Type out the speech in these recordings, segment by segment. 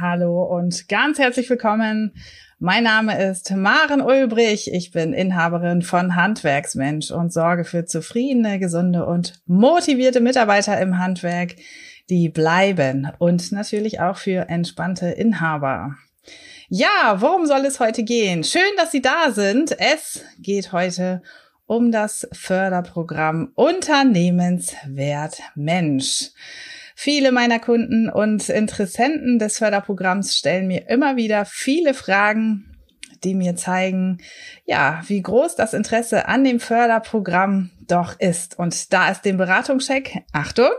Hallo und ganz herzlich willkommen. Mein Name ist Maren Ulbrich. Ich bin Inhaberin von Handwerksmensch und sorge für zufriedene, gesunde und motivierte Mitarbeiter im Handwerk, die bleiben und natürlich auch für entspannte Inhaber. Ja, worum soll es heute gehen? Schön, dass Sie da sind. Es geht heute um das Förderprogramm Unternehmenswert Mensch. Viele meiner Kunden und Interessenten des Förderprogramms stellen mir immer wieder viele Fragen, die mir zeigen, ja, wie groß das Interesse an dem Förderprogramm doch ist. Und da es den Beratungscheck, Achtung,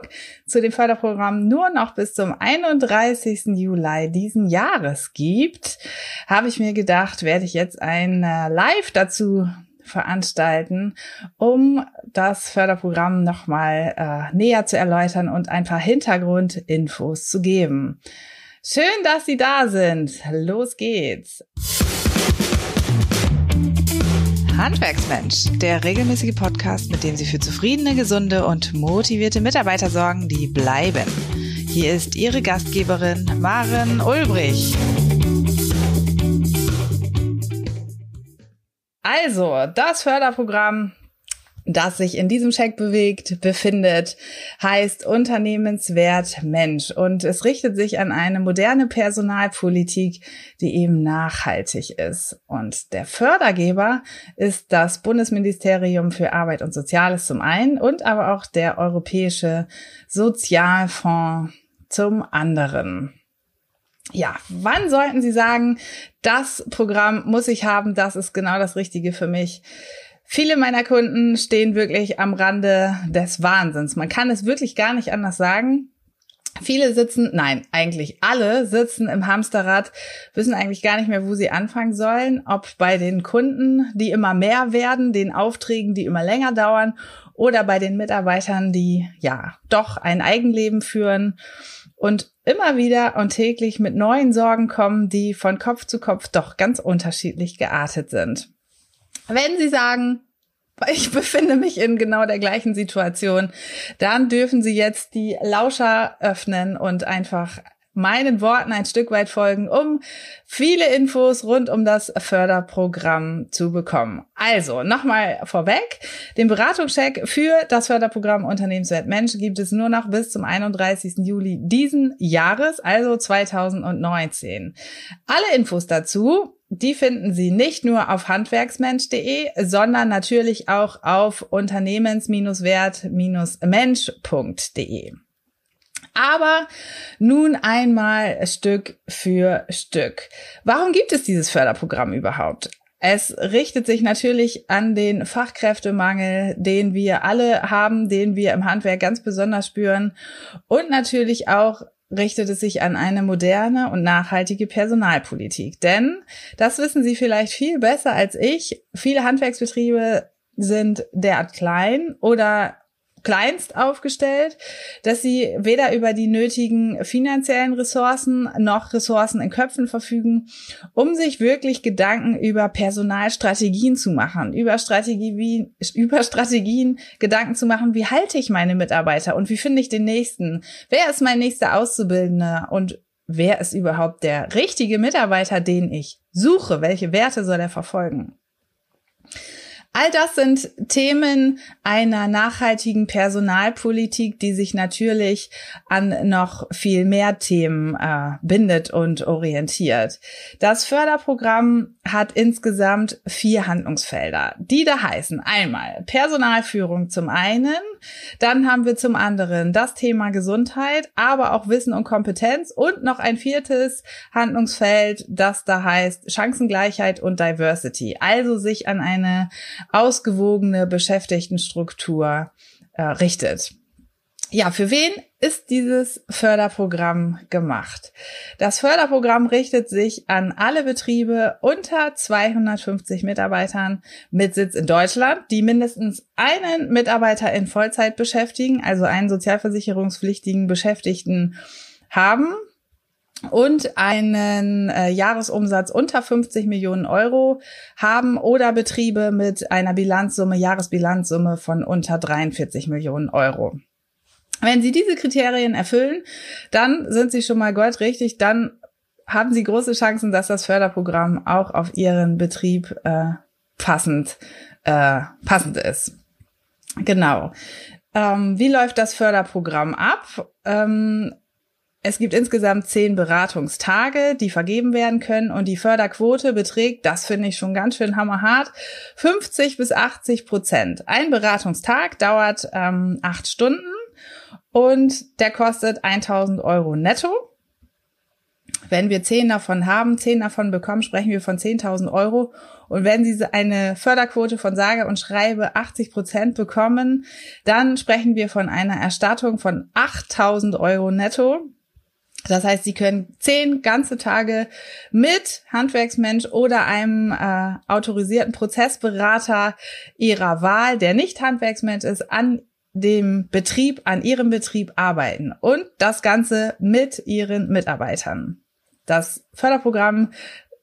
zu dem Förderprogramm nur noch bis zum 31. Juli diesen Jahres gibt, habe ich mir gedacht, werde ich jetzt ein äh, Live dazu veranstalten, um das Förderprogramm nochmal äh, näher zu erläutern und ein paar Hintergrundinfos zu geben. Schön, dass Sie da sind. Los geht's. Handwerksmensch, der regelmäßige Podcast, mit dem Sie für zufriedene, gesunde und motivierte Mitarbeiter sorgen, die bleiben. Hier ist Ihre Gastgeberin Maren Ulbrich. Also, das Förderprogramm, das sich in diesem Check bewegt, befindet, heißt Unternehmenswert Mensch. Und es richtet sich an eine moderne Personalpolitik, die eben nachhaltig ist. Und der Fördergeber ist das Bundesministerium für Arbeit und Soziales zum einen und aber auch der Europäische Sozialfonds zum anderen ja, wann sollten Sie sagen, das Programm muss ich haben, das ist genau das Richtige für mich? Viele meiner Kunden stehen wirklich am Rande des Wahnsinns. Man kann es wirklich gar nicht anders sagen. Viele sitzen, nein, eigentlich alle sitzen im Hamsterrad, wissen eigentlich gar nicht mehr, wo sie anfangen sollen, ob bei den Kunden, die immer mehr werden, den Aufträgen, die immer länger dauern, oder bei den Mitarbeitern, die ja doch ein Eigenleben führen und immer wieder und täglich mit neuen Sorgen kommen, die von Kopf zu Kopf doch ganz unterschiedlich geartet sind. Wenn Sie sagen, ich befinde mich in genau der gleichen Situation, dann dürfen Sie jetzt die Lauscher öffnen und einfach meinen Worten ein Stück weit folgen, um viele Infos rund um das Förderprogramm zu bekommen. Also, nochmal vorweg, den Beratungscheck für das Förderprogramm Unternehmenswert Mensch gibt es nur noch bis zum 31. Juli diesen Jahres, also 2019. Alle Infos dazu die finden Sie nicht nur auf handwerksmensch.de, sondern natürlich auch auf unternehmens-wert-mensch.de. Aber nun einmal Stück für Stück. Warum gibt es dieses Förderprogramm überhaupt? Es richtet sich natürlich an den Fachkräftemangel, den wir alle haben, den wir im Handwerk ganz besonders spüren und natürlich auch richtet es sich an eine moderne und nachhaltige Personalpolitik. Denn, das wissen Sie vielleicht viel besser als ich, viele Handwerksbetriebe sind derart klein oder kleinst aufgestellt, dass sie weder über die nötigen finanziellen Ressourcen noch Ressourcen in Köpfen verfügen, um sich wirklich Gedanken über Personalstrategien zu machen, über Strategie, wie, über Strategien Gedanken zu machen, wie halte ich meine Mitarbeiter und wie finde ich den nächsten? Wer ist mein nächster Auszubildender und wer ist überhaupt der richtige Mitarbeiter, den ich suche? Welche Werte soll er verfolgen? All das sind Themen einer nachhaltigen Personalpolitik, die sich natürlich an noch viel mehr Themen äh, bindet und orientiert. Das Förderprogramm hat insgesamt vier Handlungsfelder, die da heißen einmal Personalführung zum einen, dann haben wir zum anderen das Thema Gesundheit, aber auch Wissen und Kompetenz und noch ein viertes Handlungsfeld, das da heißt Chancengleichheit und Diversity, also sich an eine ausgewogene Beschäftigtenstruktur äh, richtet. Ja, für wen ist dieses Förderprogramm gemacht? Das Förderprogramm richtet sich an alle Betriebe unter 250 Mitarbeitern mit Sitz in Deutschland, die mindestens einen Mitarbeiter in Vollzeit beschäftigen, also einen sozialversicherungspflichtigen Beschäftigten haben und einen äh, Jahresumsatz unter 50 Millionen Euro haben oder Betriebe mit einer Bilanzsumme, Jahresbilanzsumme von unter 43 Millionen Euro. Wenn Sie diese Kriterien erfüllen, dann sind Sie schon mal goldrichtig, dann haben Sie große Chancen, dass das Förderprogramm auch auf Ihren Betrieb äh, passend, äh, passend ist. Genau. Ähm, wie läuft das Förderprogramm ab? Ähm, es gibt insgesamt zehn Beratungstage, die vergeben werden können und die Förderquote beträgt, das finde ich schon ganz schön hammerhart, 50 bis 80 Prozent. Ein Beratungstag dauert ähm, acht Stunden und der kostet 1000 Euro netto. Wenn wir zehn davon haben, zehn davon bekommen, sprechen wir von 10.000 Euro. Und wenn Sie eine Förderquote von sage und schreibe 80 Prozent bekommen, dann sprechen wir von einer Erstattung von 8.000 Euro netto. Das heißt, Sie können zehn ganze Tage mit Handwerksmensch oder einem äh, autorisierten Prozessberater Ihrer Wahl, der nicht Handwerksmensch ist, an dem Betrieb, an Ihrem Betrieb arbeiten und das Ganze mit Ihren Mitarbeitern. Das Förderprogramm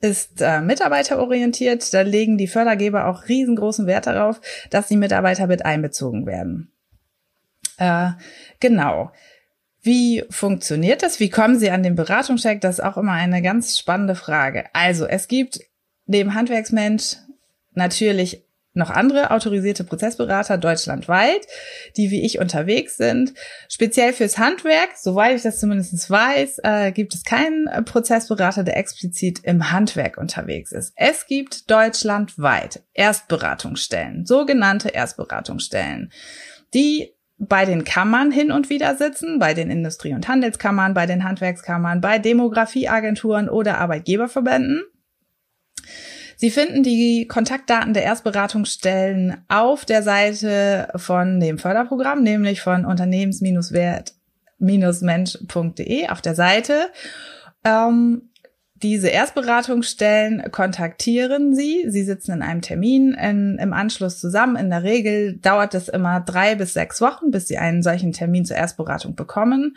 ist äh, mitarbeiterorientiert. Da legen die Fördergeber auch riesengroßen Wert darauf, dass die Mitarbeiter mit einbezogen werden. Äh, genau. Wie funktioniert das? Wie kommen Sie an den Beratungscheck? Das ist auch immer eine ganz spannende Frage. Also es gibt neben Handwerksmensch natürlich noch andere autorisierte Prozessberater deutschlandweit, die wie ich unterwegs sind. Speziell fürs Handwerk, soweit ich das zumindest weiß, äh, gibt es keinen Prozessberater, der explizit im Handwerk unterwegs ist. Es gibt deutschlandweit Erstberatungsstellen, sogenannte Erstberatungsstellen, die bei den Kammern hin und wieder sitzen, bei den Industrie- und Handelskammern, bei den Handwerkskammern, bei Demografieagenturen oder Arbeitgeberverbänden. Sie finden die Kontaktdaten der Erstberatungsstellen auf der Seite von dem Förderprogramm, nämlich von unternehmens-wert-mensch.de auf der Seite. Ähm, diese Erstberatungsstellen kontaktieren Sie. Sie sitzen in einem Termin in, im Anschluss zusammen. In der Regel dauert es immer drei bis sechs Wochen, bis Sie einen solchen Termin zur Erstberatung bekommen.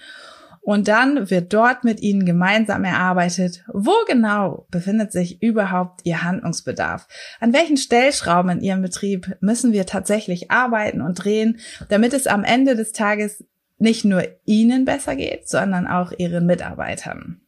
Und dann wird dort mit Ihnen gemeinsam erarbeitet, wo genau befindet sich überhaupt Ihr Handlungsbedarf? An welchen Stellschrauben in Ihrem Betrieb müssen wir tatsächlich arbeiten und drehen, damit es am Ende des Tages nicht nur Ihnen besser geht, sondern auch Ihren Mitarbeitern.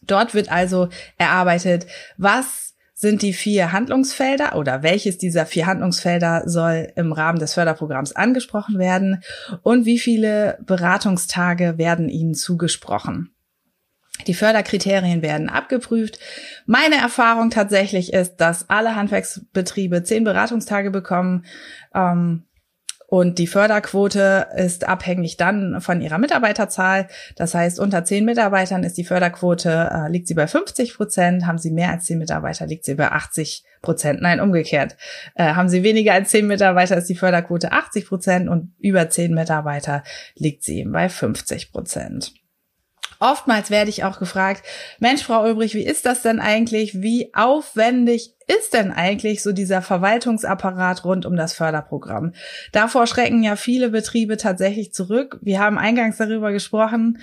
Dort wird also erarbeitet, was sind die vier Handlungsfelder oder welches dieser vier Handlungsfelder soll im Rahmen des Förderprogramms angesprochen werden und wie viele Beratungstage werden Ihnen zugesprochen. Die Förderkriterien werden abgeprüft. Meine Erfahrung tatsächlich ist, dass alle Handwerksbetriebe zehn Beratungstage bekommen. Ähm, und die Förderquote ist abhängig dann von ihrer Mitarbeiterzahl. Das heißt, unter zehn Mitarbeitern ist die Förderquote, äh, liegt sie bei 50 Prozent. Haben sie mehr als zehn Mitarbeiter, liegt sie bei 80 Prozent. Nein, umgekehrt. Äh, haben sie weniger als zehn Mitarbeiter, ist die Förderquote 80 Prozent und über zehn Mitarbeiter liegt sie eben bei 50 Prozent. Oftmals werde ich auch gefragt, Mensch, Frau Ulbrich, wie ist das denn eigentlich? Wie aufwendig ist denn eigentlich so dieser Verwaltungsapparat rund um das Förderprogramm? Davor schrecken ja viele Betriebe tatsächlich zurück. Wir haben eingangs darüber gesprochen,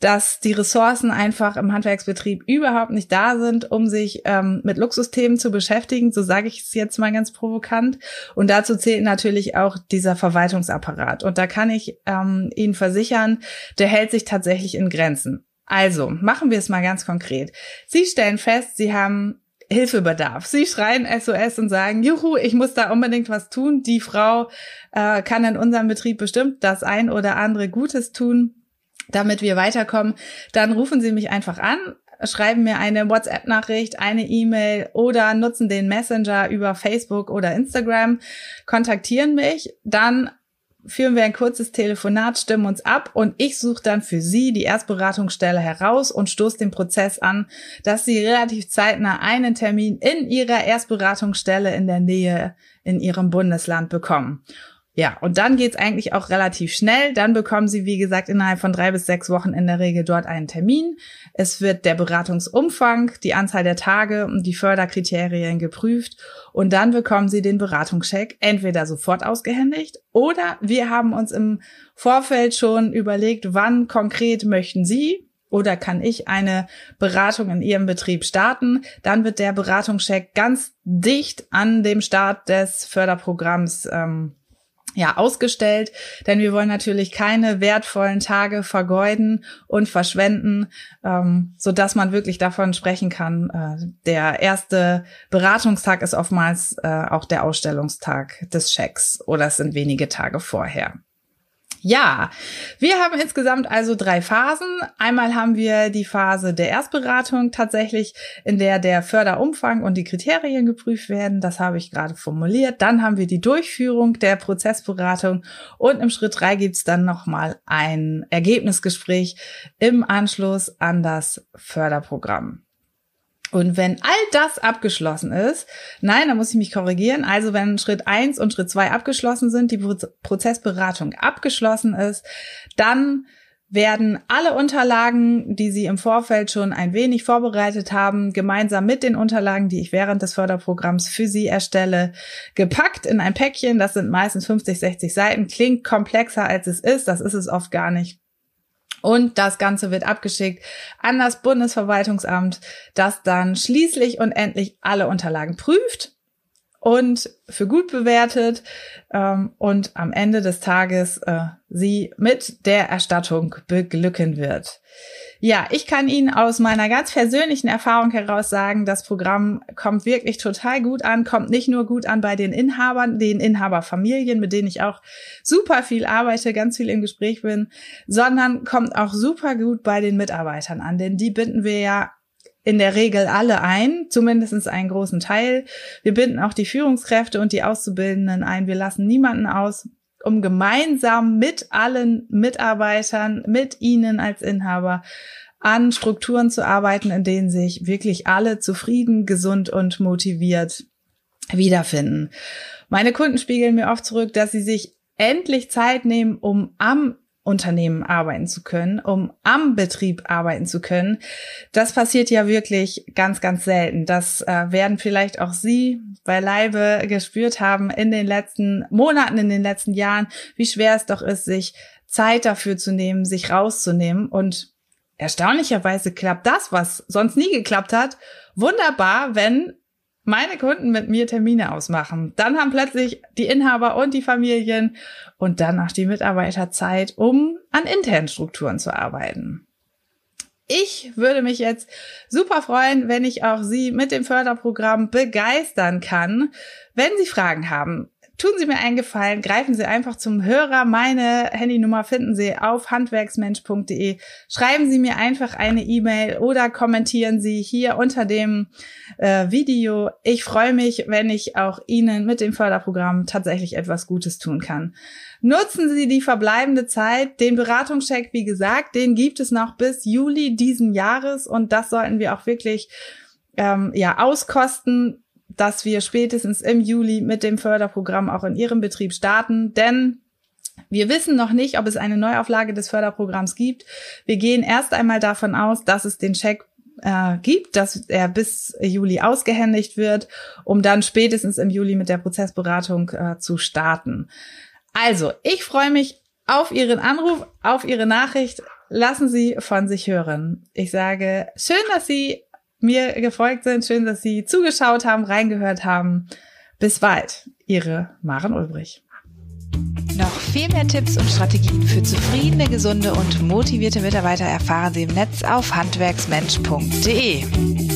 dass die Ressourcen einfach im Handwerksbetrieb überhaupt nicht da sind, um sich ähm, mit Luxusthemen zu beschäftigen, so sage ich es jetzt mal ganz provokant. Und dazu zählt natürlich auch dieser Verwaltungsapparat. Und da kann ich ähm, Ihnen versichern, der hält sich tatsächlich in Grenzen. Also, machen wir es mal ganz konkret. Sie stellen fest, Sie haben Hilfebedarf. Sie schreien SOS und sagen, juhu, ich muss da unbedingt was tun. Die Frau äh, kann in unserem Betrieb bestimmt das ein oder andere Gutes tun damit wir weiterkommen, dann rufen Sie mich einfach an, schreiben mir eine WhatsApp-Nachricht, eine E-Mail oder nutzen den Messenger über Facebook oder Instagram, kontaktieren mich, dann führen wir ein kurzes Telefonat, stimmen uns ab und ich suche dann für Sie die Erstberatungsstelle heraus und stoße den Prozess an, dass Sie relativ zeitnah einen Termin in Ihrer Erstberatungsstelle in der Nähe in Ihrem Bundesland bekommen. Ja, und dann geht's eigentlich auch relativ schnell. Dann bekommen Sie, wie gesagt, innerhalb von drei bis sechs Wochen in der Regel dort einen Termin. Es wird der Beratungsumfang, die Anzahl der Tage und die Förderkriterien geprüft. Und dann bekommen Sie den Beratungscheck entweder sofort ausgehändigt oder wir haben uns im Vorfeld schon überlegt, wann konkret möchten Sie oder kann ich eine Beratung in Ihrem Betrieb starten? Dann wird der Beratungscheck ganz dicht an dem Start des Förderprogramms ähm, ja, ausgestellt, denn wir wollen natürlich keine wertvollen Tage vergeuden und verschwenden, ähm, so dass man wirklich davon sprechen kann. Äh, der erste Beratungstag ist oftmals äh, auch der Ausstellungstag des Schecks oder es sind wenige Tage vorher. Ja, wir haben insgesamt also drei Phasen. Einmal haben wir die Phase der Erstberatung tatsächlich, in der der Förderumfang und die Kriterien geprüft werden. Das habe ich gerade formuliert. Dann haben wir die Durchführung der Prozessberatung und im Schritt drei gibt's dann nochmal ein Ergebnisgespräch im Anschluss an das Förderprogramm. Und wenn all das abgeschlossen ist, nein, da muss ich mich korrigieren. Also wenn Schritt eins und Schritt zwei abgeschlossen sind, die Prozessberatung abgeschlossen ist, dann werden alle Unterlagen, die Sie im Vorfeld schon ein wenig vorbereitet haben, gemeinsam mit den Unterlagen, die ich während des Förderprogramms für Sie erstelle, gepackt in ein Päckchen. Das sind meistens 50, 60 Seiten. Klingt komplexer als es ist. Das ist es oft gar nicht. Und das Ganze wird abgeschickt an das Bundesverwaltungsamt, das dann schließlich und endlich alle Unterlagen prüft und für gut bewertet ähm, und am Ende des Tages äh, sie mit der Erstattung beglücken wird. Ja, ich kann Ihnen aus meiner ganz persönlichen Erfahrung heraus sagen, das Programm kommt wirklich total gut an, kommt nicht nur gut an bei den Inhabern, den Inhaberfamilien, mit denen ich auch super viel arbeite, ganz viel im Gespräch bin, sondern kommt auch super gut bei den Mitarbeitern an, denn die binden wir ja in der Regel alle ein, zumindest einen großen Teil. Wir binden auch die Führungskräfte und die Auszubildenden ein. Wir lassen niemanden aus um gemeinsam mit allen Mitarbeitern, mit Ihnen als Inhaber an Strukturen zu arbeiten, in denen sich wirklich alle zufrieden, gesund und motiviert wiederfinden. Meine Kunden spiegeln mir oft zurück, dass sie sich endlich Zeit nehmen, um am Unternehmen arbeiten zu können, um am Betrieb arbeiten zu können. Das passiert ja wirklich ganz, ganz selten. Das äh, werden vielleicht auch Sie beileibe gespürt haben in den letzten Monaten, in den letzten Jahren, wie schwer es doch ist, sich Zeit dafür zu nehmen, sich rauszunehmen. Und erstaunlicherweise klappt das, was sonst nie geklappt hat, wunderbar, wenn meine Kunden mit mir Termine ausmachen. Dann haben plötzlich die Inhaber und die Familien und dann auch die Mitarbeiter Zeit, um an internen Strukturen zu arbeiten. Ich würde mich jetzt super freuen, wenn ich auch Sie mit dem Förderprogramm begeistern kann. Wenn Sie Fragen haben, Tun Sie mir einen Gefallen, greifen Sie einfach zum Hörer. Meine Handynummer finden Sie auf handwerksmensch.de. Schreiben Sie mir einfach eine E-Mail oder kommentieren Sie hier unter dem äh, Video. Ich freue mich, wenn ich auch Ihnen mit dem Förderprogramm tatsächlich etwas Gutes tun kann. Nutzen Sie die verbleibende Zeit. Den Beratungscheck, wie gesagt, den gibt es noch bis Juli diesen Jahres und das sollten wir auch wirklich ähm, ja auskosten dass wir spätestens im Juli mit dem Förderprogramm auch in Ihrem Betrieb starten, denn wir wissen noch nicht, ob es eine Neuauflage des Förderprogramms gibt. Wir gehen erst einmal davon aus, dass es den Check äh, gibt, dass er bis Juli ausgehändigt wird, um dann spätestens im Juli mit der Prozessberatung äh, zu starten. Also, ich freue mich auf Ihren Anruf, auf Ihre Nachricht. Lassen Sie von sich hören. Ich sage, schön, dass Sie mir gefolgt sind. Schön, dass Sie zugeschaut haben, reingehört haben. Bis bald. Ihre Maren Ulbrich. Noch viel mehr Tipps und Strategien für zufriedene, gesunde und motivierte Mitarbeiter erfahren Sie im Netz auf handwerksmensch.de.